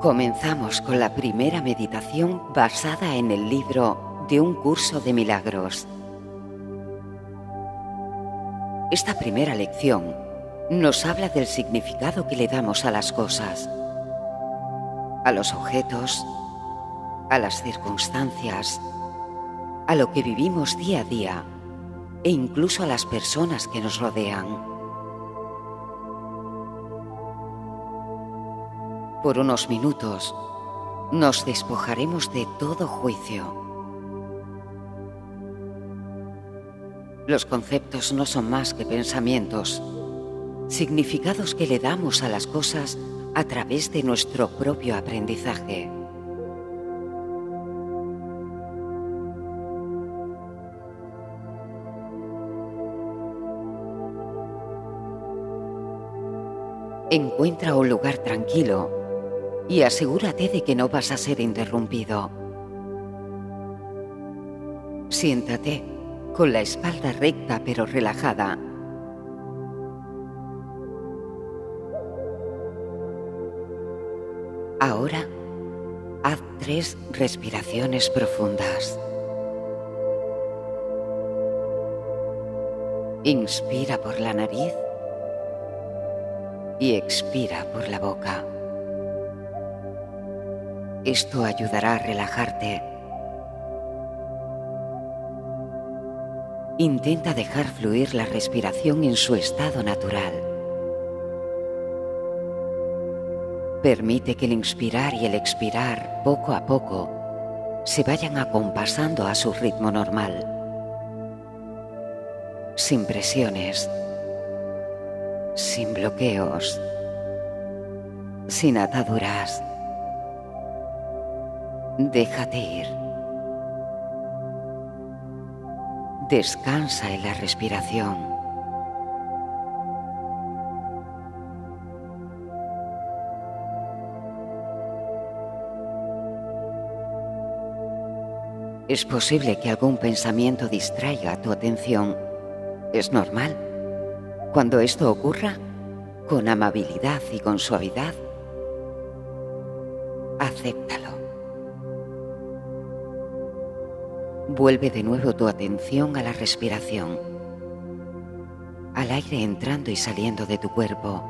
Comenzamos con la primera meditación basada en el libro de un curso de milagros. Esta primera lección nos habla del significado que le damos a las cosas, a los objetos, a las circunstancias, a lo que vivimos día a día e incluso a las personas que nos rodean. Por unos minutos nos despojaremos de todo juicio. Los conceptos no son más que pensamientos, significados que le damos a las cosas a través de nuestro propio aprendizaje. Encuentra un lugar tranquilo y asegúrate de que no vas a ser interrumpido. Siéntate con la espalda recta pero relajada. Ahora, haz tres respiraciones profundas. Inspira por la nariz y expira por la boca. Esto ayudará a relajarte. Intenta dejar fluir la respiración en su estado natural. Permite que el inspirar y el expirar poco a poco se vayan acompasando a su ritmo normal, sin presiones sin bloqueos, sin ataduras. Déjate ir. Descansa en la respiración. Es posible que algún pensamiento distraiga tu atención. Es normal. Cuando esto ocurra, con amabilidad y con suavidad, acéptalo. Vuelve de nuevo tu atención a la respiración, al aire entrando y saliendo de tu cuerpo.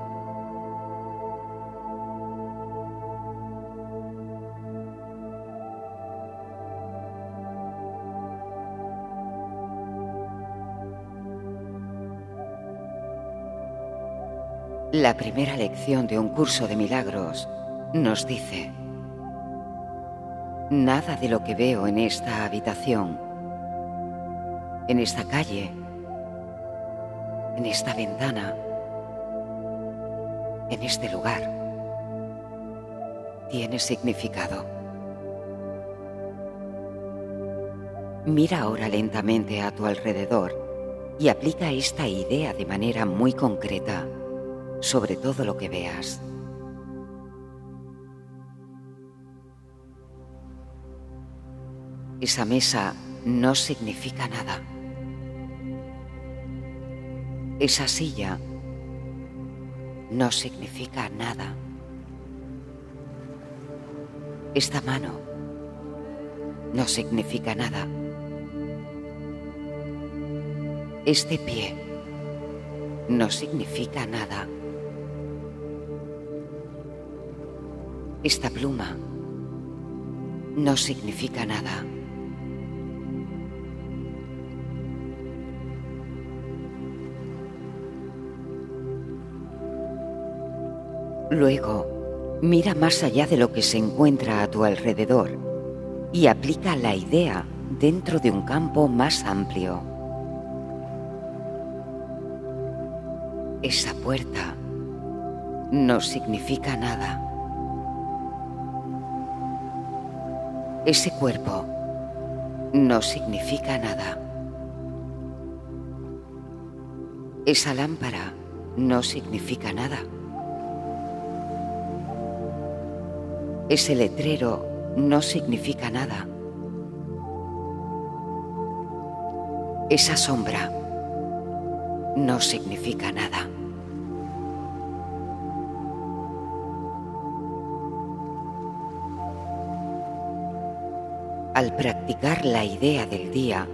La primera lección de un curso de milagros nos dice, nada de lo que veo en esta habitación, en esta calle, en esta ventana, en este lugar, tiene significado. Mira ahora lentamente a tu alrededor y aplica esta idea de manera muy concreta sobre todo lo que veas. Esa mesa no significa nada. Esa silla no significa nada. Esta mano no significa nada. Este pie no significa nada. Esta pluma no significa nada. Luego, mira más allá de lo que se encuentra a tu alrededor y aplica la idea dentro de un campo más amplio. Esa puerta no significa nada. Ese cuerpo no significa nada. Esa lámpara no significa nada. Ese letrero no significa nada. Esa sombra no significa nada. Al practicar la idea del día,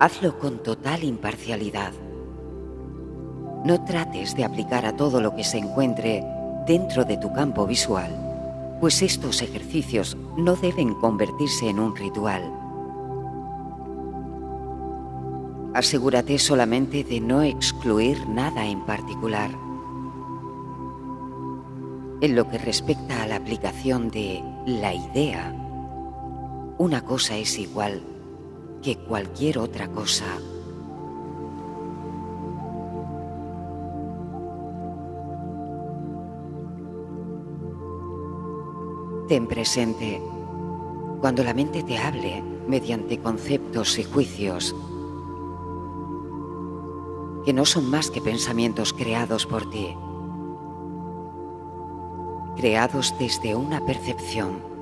hazlo con total imparcialidad. No trates de aplicar a todo lo que se encuentre dentro de tu campo visual, pues estos ejercicios no deben convertirse en un ritual. Asegúrate solamente de no excluir nada en particular. En lo que respecta a la aplicación de la idea, una cosa es igual que cualquier otra cosa. Ten presente, cuando la mente te hable mediante conceptos y juicios, que no son más que pensamientos creados por ti, creados desde una percepción